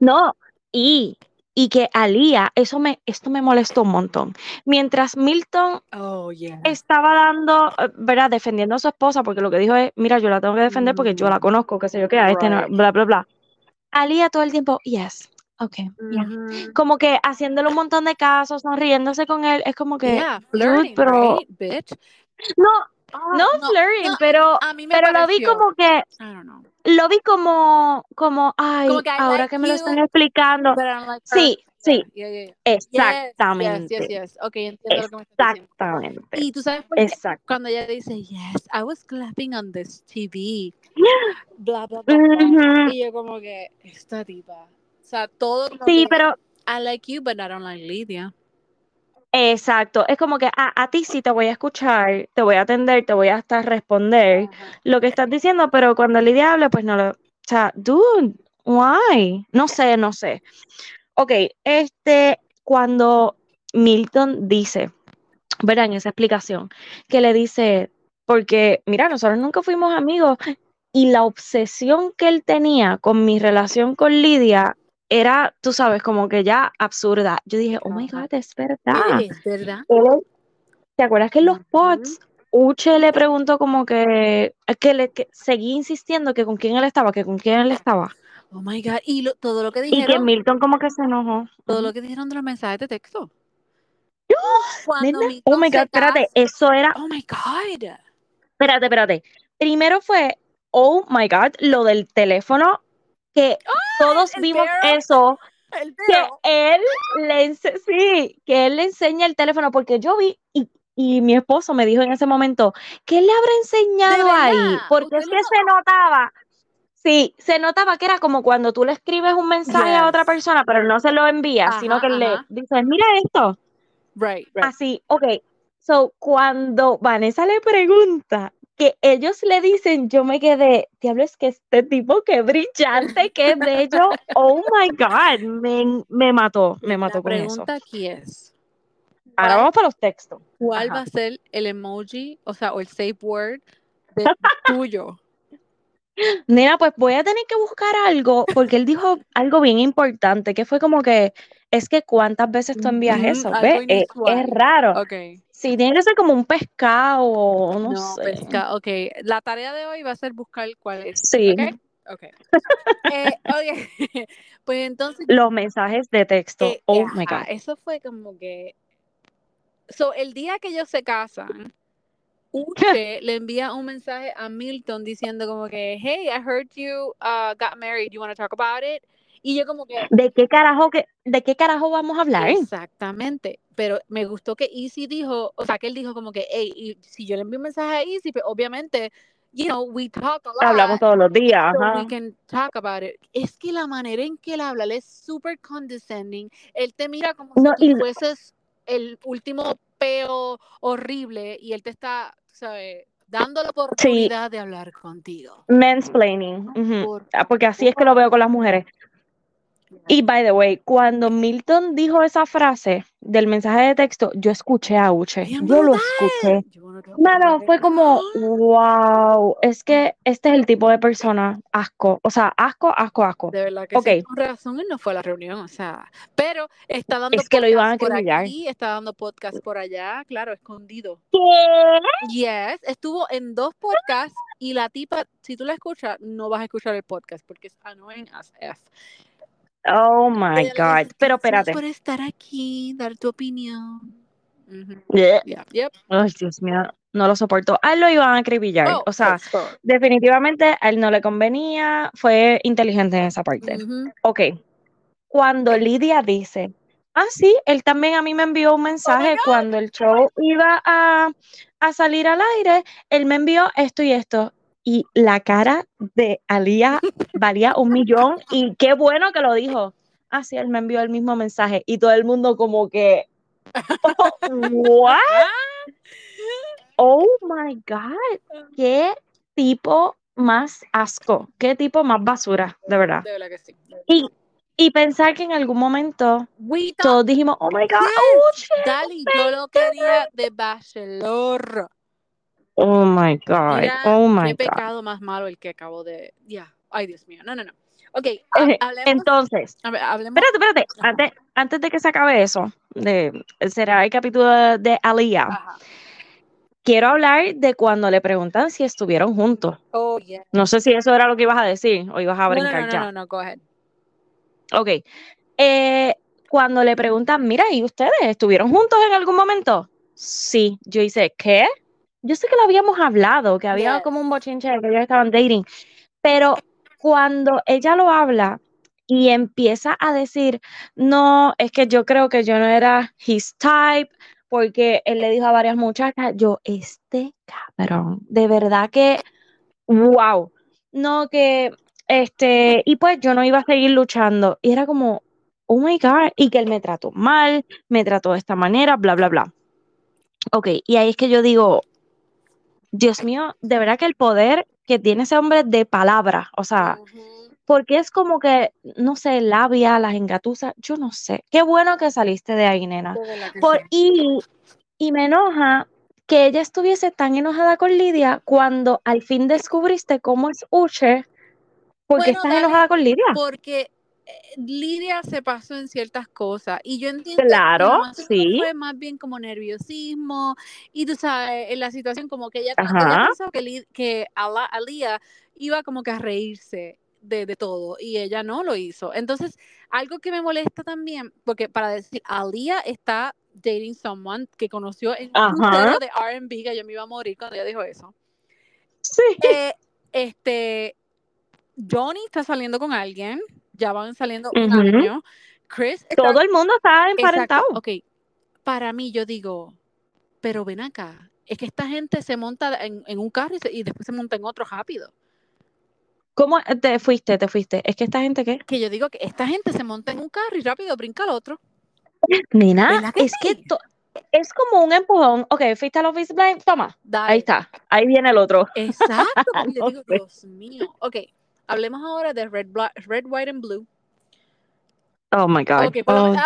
No, y, y que Alía, eso me, esto me molestó un montón. Mientras Milton Oh, yeah. estaba dando, eh, ¿verdad? Defendiendo a su esposa, porque lo que dijo es, mira, yo la tengo que defender porque yo la conozco, qué sé yo qué, a este no, Right. bla, bla, bla. Alía todo el tiempo, yes, okay, yeah. Ujú. Como que haciéndole un montón de casos, sonriéndose con él, es como que, Yeah, flirting, pero, right, bitch? no, Ah, no flirting, no, pero, a mí me pero lo vi pareció, como que, I don't know, lo vi como, como, ay, como que ahora like que me lo están explicando. like. Sí, sí, Yeah, yeah, yeah. Yes, yes, exactamente, yes, yes. Ok, entiendo lo que me estás diciendo. exactamente, Y tú sabes por qué, exacto. cuando ella dice, yes, I was clapping on this TV, (gasps) bla, bla, bla. Y yo como que, esta tipa. O sea, todo como Sí, que, pero, I like you, but I don't like Lydia. Exacto, es como que a, a ti sí te voy a escuchar, te voy a atender, te voy a hasta responder Ajá. lo que estás diciendo, pero cuando Lidia hable, pues no lo, o sea, dude, why? No sé, no sé. Ok, este, cuando Milton dice, ¿verdad? En esa explicación, que le dice, porque, mira, nosotros nunca fuimos amigos y la obsesión que él tenía con mi relación con Lidia era, tú sabes, como que ya absurda. Yo dije, oh my. God, es verdad. Es verdad. ¿Te acuerdas que en los pods Uche le preguntó como que, que le que seguía insistiendo que con quién él estaba, que con quién él estaba? Oh my God. Y lo- todo lo que Y que dijeron, Milton como que se enojó. todo lo que dijeron de los mensajes de texto. Cuando Nena, Oh my God, espérate, eso era, Oh my God. espérate, espérate. Primero fue, oh my God, lo del teléfono, que todos vimos eso, que él le ense- sí, que él le enseña el teléfono, porque yo vi y, y mi esposo me dijo en ese momento, ¿qué le habrá enseñado ahí? Porque es ¿Usted que se notaba, sí, se notaba que era como cuando tú le escribes un mensaje a otra persona, pero no se lo envías, sino Ajá, que le dices, mira esto, Right, right. así, ok. So, cuando Vanessa le pregunta que ellos le dicen, yo me quedé, diablo, es que este tipo, qué brillante, qué bello, (laughs) oh my God, me, me mató, me mató La con eso. pregunta aquí es, Ahora ¿cuál, vamos para los textos. cuál Ajá. va a ser el emoji, o sea, o el safe word de (laughs) tuyo? Nena, pues voy a tener que buscar algo, porque él dijo algo bien importante, que fue como que, es que cuántas veces tú envías eso, ¿ves? Es, es inusual. raro. Ok. Sí, tiene que ser como un pescado, no, No, sé. pesca. Ok. La tarea de hoy va a ser buscar cuál es. Sí, Ok. Ok. (laughs) Eh, ok. (laughs) Pues entonces, los mensajes de texto, eh, oh my ajá, God. eso fue como que. So, el día que ellos se casan, Uche (laughs) le envía un mensaje a Milton diciendo como que, hey, I heard you uh, got married, you want to talk about it? Y yo como que, ¿De qué carajo que, de qué carajo vamos a hablar? exactamente, pero me gustó que Easy dijo, o sea, que él dijo como que, hey, y si yo le envío un mensaje a Easy, pues obviamente, you know, we talk a lot. Hablamos todos los días, So ajá. we can talk about it. Es que la manera en que él habla, él es súper condescending. Él te mira como No, si tú fueses el último peo horrible y él te está, ¿sabes? Dando la oportunidad de hablar contigo. Mansplaining. ujú. Por Ah, Porque así es que lo veo con las mujeres. Y by the way, cuando Milton dijo esa frase del mensaje de texto, yo escuché a Uche. Yo lo escuché. It? fue como, wow, es que este es el tipo de persona asco. O sea, asco, asco, asco. De verdad que Ok. sí, con razón él no fue a la reunión, o sea, pero está dando Es que lo iban a por aquí, está dando podcast por allá, claro, escondido. ¿Qué? Yes, estuvo en dos podcasts y la tipa, si tú la escuchas, no vas a escuchar el podcast porque es annoying as F. Oh my God. Pero "Gracias espérate. por estar aquí, dar tu opinión. Yeah, yep. Ay, Dios mío, no lo soporto. A él lo iban a acribillar. Oh, o sea, definitivamente a él no le convenía, fue inteligente en esa parte. Ujú. Ok, cuando Lidia dice, ah, sí, él también a mí me envió un mensaje cuando el show iba a, a salir al aire, él me envió esto y esto. Y la cara de Alía valía un millón y qué bueno que lo dijo. Ah, sí, él me envió el mismo mensaje y todo el mundo como que, (laughs) ¿what? Oh my God, qué tipo más asco, qué tipo más basura, de verdad. De verdad que sí. Y, y pensar que en algún momento todos dijimos, oh my God, Yes. Uche. Dali, yo lo quería de Bachelor. Oh my God, Mira, oh qué my God. pecado más malo el que acabo de. Ya, ay Dios mío, no, no, no. Ok, hablemos. Entonces, a ver, hablemos. espérate, espérate, antes, antes de que se acabe eso, de, será el capítulo de, Aliyah, Ajá. quiero hablar de cuando le preguntan si estuvieron juntos. Oh, yeah. No sé si eso era lo que ibas a decir o ibas a No, no, brincar no, no, ya. no, no, go ahead. Ok. Eh, cuando le preguntan, mira, ¿y ustedes estuvieron juntos en algún momento? Sí. Yo hice, ¿qué? Yo sé que lo habíamos hablado, que había Yes. como un bochinche de que ellos estaban dating, pero cuando ella lo habla y empieza a decir, no, es que yo creo que yo no era his type, porque él le dijo a varias muchachas, yo, este cabrón, de verdad que, wow, no, que, este, y pues yo no iba a seguir luchando. Y era como, oh my God, y que él me trató mal, me trató de esta manera, bla, bla, bla. Ok, y ahí es que yo digo, Dios mío, de verdad que el poder que tiene ese hombre de palabra, o sea, porque es como que, no sé, labia, las engatusas, yo no sé. Qué bueno que saliste de ahí, nena. Por, y, y me enoja que ella estuviese tan enojada con Lidia cuando al fin descubriste cómo es Uche. ¿Por qué estás enojada con Lidia? Porque Lidia se pasó en ciertas cosas y yo entiendo claro, que sí. fue más bien como nerviosismo y tú sabes, en la situación como que ella, ella pensó que, que Alía iba como que a reírse de, de, todo y ella no lo hizo. Entonces, algo que me molesta también, porque para decir, Alía está dating someone que conoció en un de R&B, que yo me iba a morir cuando ella dijo eso. Sí. Eh, este, Johnny está saliendo con alguien, ya van saliendo un año. Chris. Todo el mundo está emparentado. Ok, para mí yo digo, pero ven acá, es que esta gente se monta en, un carro y, después se monta en otro rápido. ¿Cómo te fuiste? Te fuiste. ¿Es que esta gente qué? Que yo digo que esta gente se monta en un carro y rápido brinca al otro. Nena, es que es como un empujón. Ok, fuiste al Office Blind, toma. Ahí está. Ahí viene el otro. Exacto. yo (laughs) digo, Dios mío. Ok, hablemos ahora de Red, Red, White and Blue. Oh my God. Okay, por, lo, ah,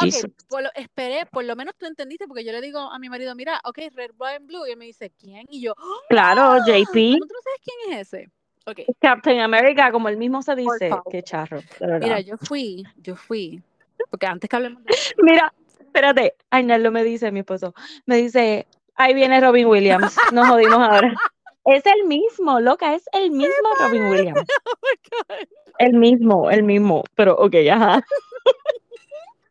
por lo, esperé, por lo menos tú entendiste, porque yo le digo a mi marido, mira, ok, Red, White and Blue, y él me dice, ¿quién? Y yo, claro, ¡Ah! JP. ¿Tú no sabes quién es ese? Okay. Captain America, como el mismo se dice. Qué charro. Mira, yo fui, yo fui, porque antes que hablemos de... (laughs) Mira, espérate, lo me dice mi esposo, me dice, ahí viene Robin Williams, nos jodimos ahora. (laughs) Es el mismo, loca, es el mismo Robin Williams. (laughs) Oh el mismo, el mismo, pero ok, ajá.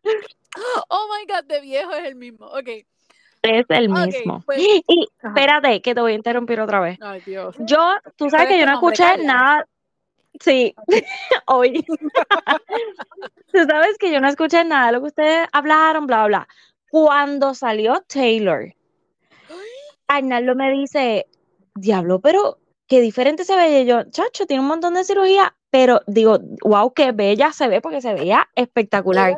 (laughs) Oh my god, de viejo es el mismo, ok. Es el mismo. Pues, (gasps) y espérate, que te voy a interrumpir otra vez. Ay, Dios. Yo, tú sabes que yo no escuché nada. Sí, (laughs) hoy. tú sabes que yo no escuché nada de lo que ustedes hablaron, bla, bla. Cuando salió Taylor, Arnaldo me dice, diablo, pero qué diferente se ve. Y yo, chacho, tiene un montón de cirugía, pero digo, wow, qué bella se ve porque se veía espectacular.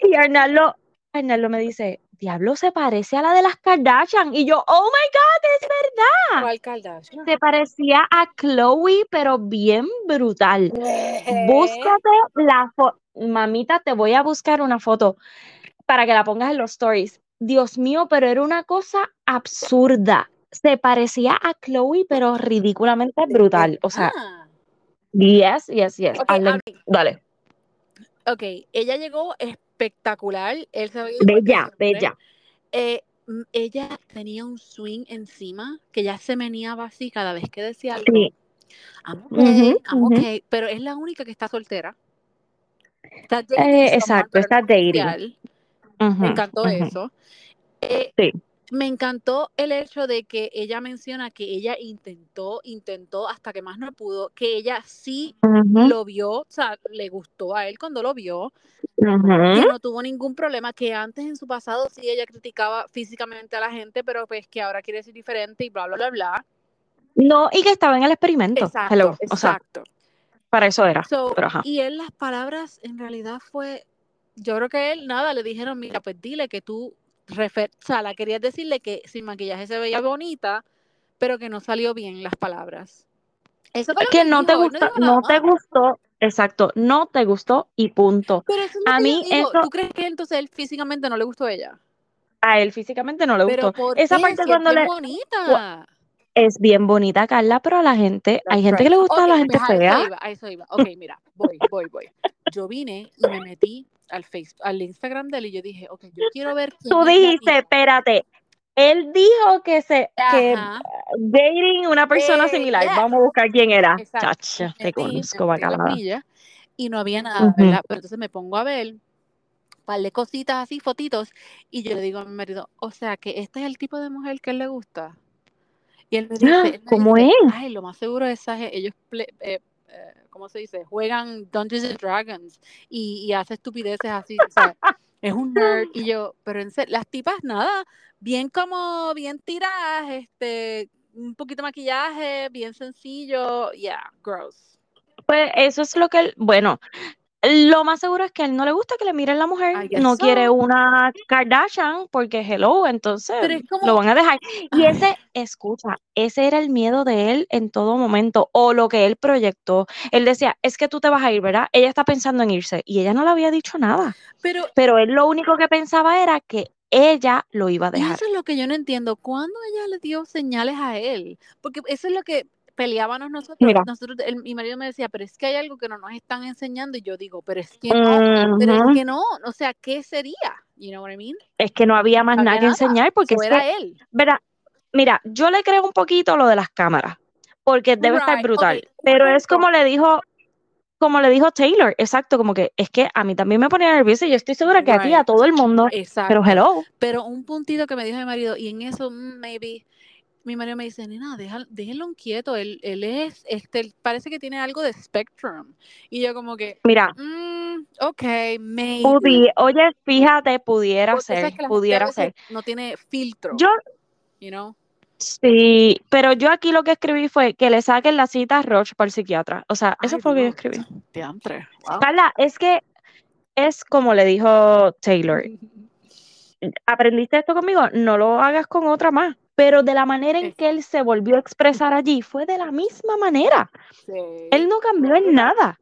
Y Arnaldo, Arnaldo me dice, diablo, se parece a la de las Kardashian. Y yo, oh my God, es verdad. ¿Cuál Kardashian? Se parecía a Chloe, pero bien brutal. Búscate la foto. Mamita, te voy a buscar una foto para que la pongas en los stories. Dios mío, pero era una cosa absurda se parecía a Chloe, pero ridículamente brutal. O sea, yes, yes, yes. Dale. Ok, ella llegó espectacular. Él se bella, bella. Eh, ella tenía un swing encima que ya se meneaba así cada vez que decía algo. Sí. okay, pero es la única que está soltera. eh, exacto, está dating. Me encantó eso. Eh, sí me encantó el hecho de que ella menciona que ella intentó, intentó hasta que más no pudo, que ella sí lo vio, o sea, le gustó a él cuando lo vio, que no tuvo ningún problema, que antes en su pasado sí ella criticaba físicamente a la gente, pero pues que ahora quiere ser diferente y bla, bla, bla, bla. No, y que estaba en el experimento. Exacto, exacto. para eso era. y él las palabras en realidad fue, yo creo que él, nada, le dijeron, mira, pues dile que tú refer o sea, la querías decirle que sin maquillaje se veía bonita, pero que no salió bien las palabras. Eso es que, no te gustó, no, te gustó, exacto, no te gustó y punto. Pero eso a mí eso, ¿tú crees que entonces él físicamente no le gustó a ella? A él físicamente no le gustó. Esa parte cuando es le bonita. Es bien bonita, Carla, pero a la gente, hay gente que le gusta a la gente fea. Eso iba, eso iba. Ok, mira, voy, voy, voy. Yo vine y me metí al Facebook, al Instagram de él y yo dije, ok, yo quiero ver. Tú dijiste, espérate, él dijo que se que dating una persona eh, similar. Vamos a buscar quién era. Chacha, te conozco, bacalao. Y no había nada, ¿verdad? Pero entonces me pongo a ver par de cositas así, fotitos, y yo le digo a mi marido, o sea que este es el tipo de mujer que él le gusta. Y él me dice, ¿cómo es? Ay, lo más seguro es que ellos eh, eh, ¿cómo se dice? Juegan Dungeons and Dragons y, hace estupideces así. es un nerd. Y yo, pero en serio, las tipas nada, bien como, bien tiradas, este, un poquito de maquillaje, bien sencillo, yeah, gross. Pues eso es lo que, bueno, Lo más seguro es que a él no le gusta que le miren la mujer, no quiere una Kardashian porque hello, entonces como- lo van a dejar. Y Ay. ese, escucha, ese era el miedo de él en todo momento o lo que él proyectó. Él decía, es que tú te vas a ir, ¿verdad? Ella está pensando en irse y ella no le había dicho nada, Pero pero él lo único que pensaba era que ella lo iba a dejar. eso es lo que yo no entiendo. ¿Cuándo ella le dio señales a él? Porque eso es lo que peleábamos nosotros. Mira. nosotros el- mi marido me decía, pero es que hay algo que no nos están enseñando. Y yo digo, pero es que no, pero es que no. O sea, ¿qué sería? You know what I mean? Es que no había más No nada había que enseñar porque Eso era que, él. verá, mira, yo le creo un poquito lo de las cámaras, porque debe estar Right, brutal, ok, un pero es como le dijo, como le dijo Taylor, exacto, como que es que a mí también me ponía nerviosa y yo estoy segura que a ti, a Right. todo el mundo, Exacto. pero hello, Pero un puntito que me dijo mi marido, y en eso, mm, maybe, mi marido me dice, nena, deja- déjenlo quieto, él, él es, este, parece que tiene algo de spectrum. Y yo como que, mira, mm, ok, maybe. pudi- oye, fíjate, pudiera Porque ser, que pudiera ser. no tiene filtro, Yo, you know? sí, pero yo aquí lo que escribí fue que le saquen la cita a Roche para el psiquiatra, o sea, eso Ay, fue lo que yo escribí. diantre, wow. Carla, es que es como le dijo Taylor, (laughs) aprendiste esto conmigo, no lo hagas con otra más. Pero de la manera en que él se volvió a expresar allí fue de la misma manera. Sí. Él no cambió en nada.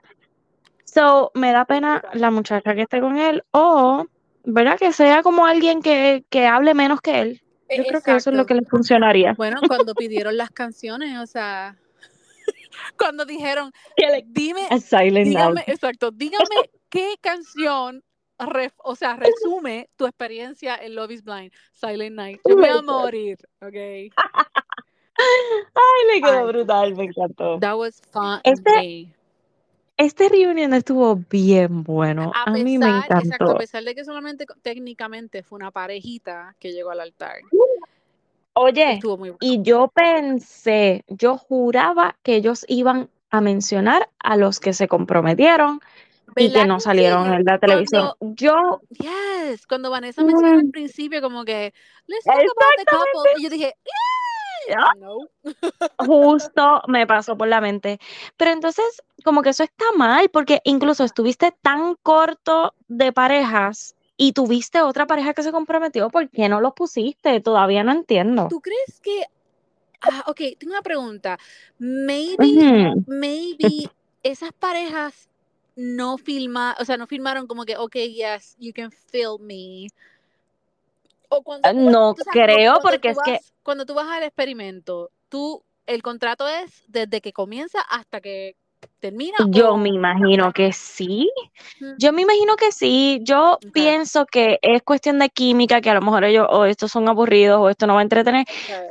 So, me da pena la muchacha que esté con él o, ¿verdad? Que sea como alguien que, que hable menos que él. Yo creo que eso es lo que le funcionaría. Bueno, cuando pidieron las canciones, o sea, (laughs) cuando dijeron, Que le- dime, dígame, exacto, dígame qué canción, ref- o sea, resume tu experiencia en Love is Blind, Silent Night. Yo me voy a morir, ok. Ay, le quedó Ay. brutal, me encantó. That was fun. Este- Este reunion estuvo bien bueno. A A mí me pesar, exacto, a encantó. pesar de que solamente técnicamente fue una parejita que llegó al altar. Oye, Estuvo muy bueno. Y yo pensé, yo juraba que ellos iban a mencionar a los que se comprometieron y ¿Verdad que no salieron en la televisión. Yo, Yes, cuando Vanessa mencionó al Mm. principio como que, let's talk about the couple. Y yo dije, Ah. no. justo me pasó por la mente. Pero entonces, como que eso está mal, porque incluso estuviste tan corto de parejas y tuviste otra pareja que se comprometió, ¿por qué no los pusiste? Todavía no entiendo. ¿Tú crees que... Ah, ok, tengo una pregunta. Maybe, maybe esas parejas no filma, o sea, no filmaron como que, ok, yes, you can film me. O cuando Ah, no tú sabes, creo, cuando porque es que- Cuando tú vas al experimento, tú, el contrato es desde que comienza hasta que termina. Yo o- me imagino que sí. Yo me imagino que sí. Yo pienso que es cuestión de química, que a lo mejor ellos, o estos son aburridos, o esto no va a entretener,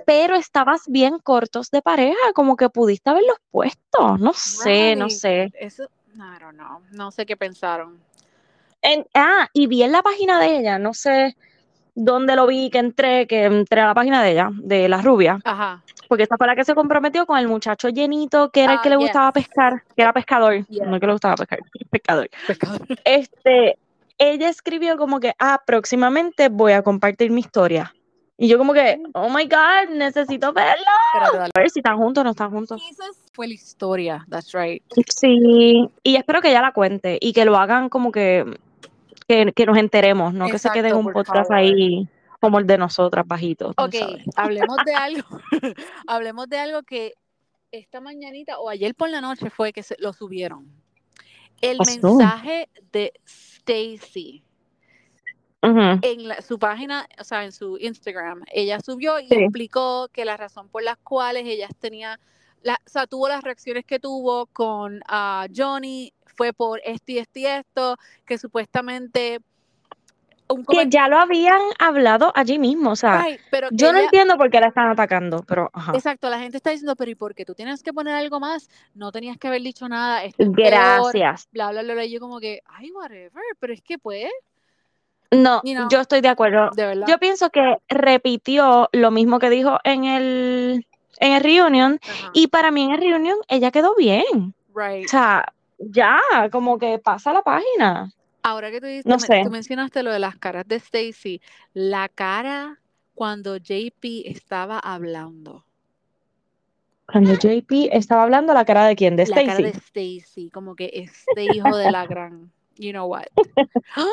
pero estabas bien cortos de pareja, como que pudiste haberlos puesto. No sé, no sé. Eso, I don't know. No sé qué pensaron. En- ah, y vi en la página de ella, no sé dónde lo vi, que entré, que entré a la página de ella, de la rubia, Ajá. porque esta fue la que se comprometió con el muchacho llenito, que era el Ah, que le yes. gustaba pescar, que era pescador, Yes. no que le gustaba pescar, (laughs) pescador. Pescador. este, ella escribió como que, ah, próximamente voy a compartir mi historia. Y yo como que, oh my God, necesito dale. A ver si están juntos o no están juntos. Fue la historia. That's right. Sí, y espero que ella la cuente y que lo hagan como que, que, que nos enteremos, no que se quede un podcast favor. ahí como el de nosotras, bajitos. Ok, sabes. hablemos de (laughs) algo. (laughs) hablemos de algo que esta mañanita o ayer por la noche fue que se, lo subieron. El Pasó. mensaje de Stacy En la- su página, o sea, en su Instagram, ella subió y Sí. explicó que la razón por las cuales ella tenía, la, o sea, tuvo las reacciones que tuvo con ah, Johnny fue por esto y esto y esto, que supuestamente un Que ya lo habían hablado allí mismo, o sea, pero yo no entiendo por qué la están atacando, pero ajá. Exacto, la gente está diciendo, pero ¿y por qué tú tienes que poner algo más? No tenías que haber dicho nada, esto es peor, Gracias. bla, bla, bla, bla. Y yo como que, ay, whatever, pero es que pues, No, You know, yo estoy de acuerdo. de. Yo pienso que repitió lo mismo que dijo en el, en el reunion y para mí en el reunion ella quedó bien. right. O sea, ya, como que pasa la página. Ahora que tú, dices- no me- sé. tú mencionaste lo de las caras de Stacy, la cara cuando JP estaba hablando. Cuando JP estaba hablando, ¿la cara de quién? De La cara de Stacy. Stacy, como que este hijo de la gran, you know what. (laughs) ¡Ah!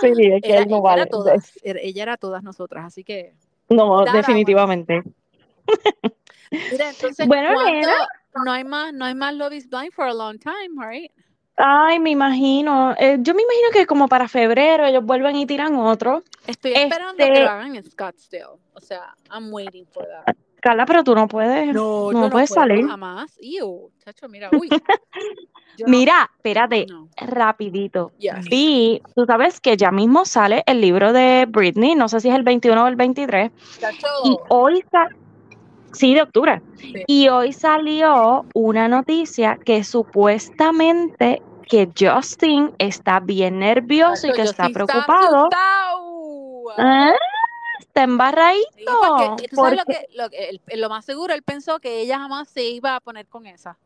Sí, es que Era- él no ella, vale. era todas, ella era todas nosotras, así que. No, definitivamente. Mira, entonces, Bueno, ¿cuándo- nena. no hay más, no hay más Love is Blind for a long time, right? Ay, me imagino. Eh, yo me imagino que como para febrero ellos vuelven y tiran otro. Estoy esperando que Este- lo hagan en Scottsdale. O sea, I'm waiting for that. Carla, pero tú no puedes. No, no yo puedes puedo salir. jamás. Ew, chacho, mira, uy. (laughs) Yo no- Mira, espérate, no. rapidito. Yes. Vi, tú sabes que ya mismo sale el libro de Britney, no sé si es el 21 o el 23, Chacho, y hoy sa- sí, de octubre. Sí. Y hoy salió una noticia que supuestamente que Justin está bien nervioso y que está preocupado. Ah, Está embarradito. Sí, porque, ¿tú sabes lo que, lo, que- el- lo más seguro, él pensó que ella jamás se iba a poner con esa.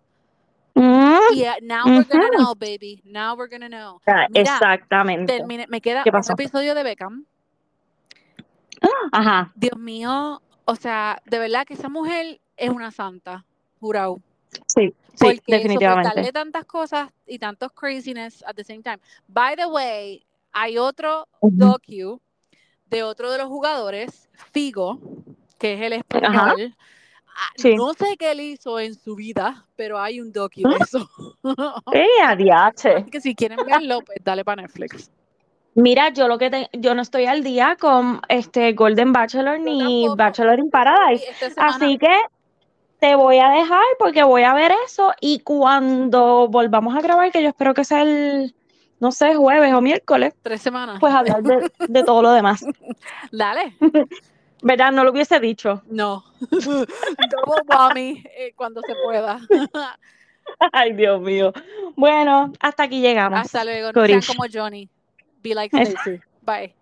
Mm, Y uh, now we're gonna know, baby. Now we're gonna know. ah, Mira, exactamente. Termine- me queda ¿Qué un episodio de Beckham. Ajá, Dios mío, o sea, de verdad que esa mujer es una santa, jurado. sí, sí, Porque definitivamente. soportarle tantas cosas y tantos craziness at the same time. By the way, hay otro Ujú. docu de otro de los jugadores, Figo, que es el español. Ah, Sí. No sé qué él hizo en su vida, pero hay un docu de eso. ¡Eh, adiache! (laughs) Así que si quieren verlo, pues dale para Netflix. Mira, yo lo que te- yo no estoy al día con este Golden Bachelor ni. Bachelor in Paradise. Así que te voy a dejar porque voy a ver eso y cuando volvamos a grabar, que yo espero que sea el, no sé, jueves o miércoles, tres semanas. pues hablar de, de todo lo demás. (laughs) Dale. (laughs) ¿Verdad? No lo hubiese dicho. No. (laughs) Double mommy eh, cuando se pueda. Ay, Dios mío. Bueno, hasta aquí llegamos. Hasta luego. No sean como Johnny. Be like Stacy. Bye.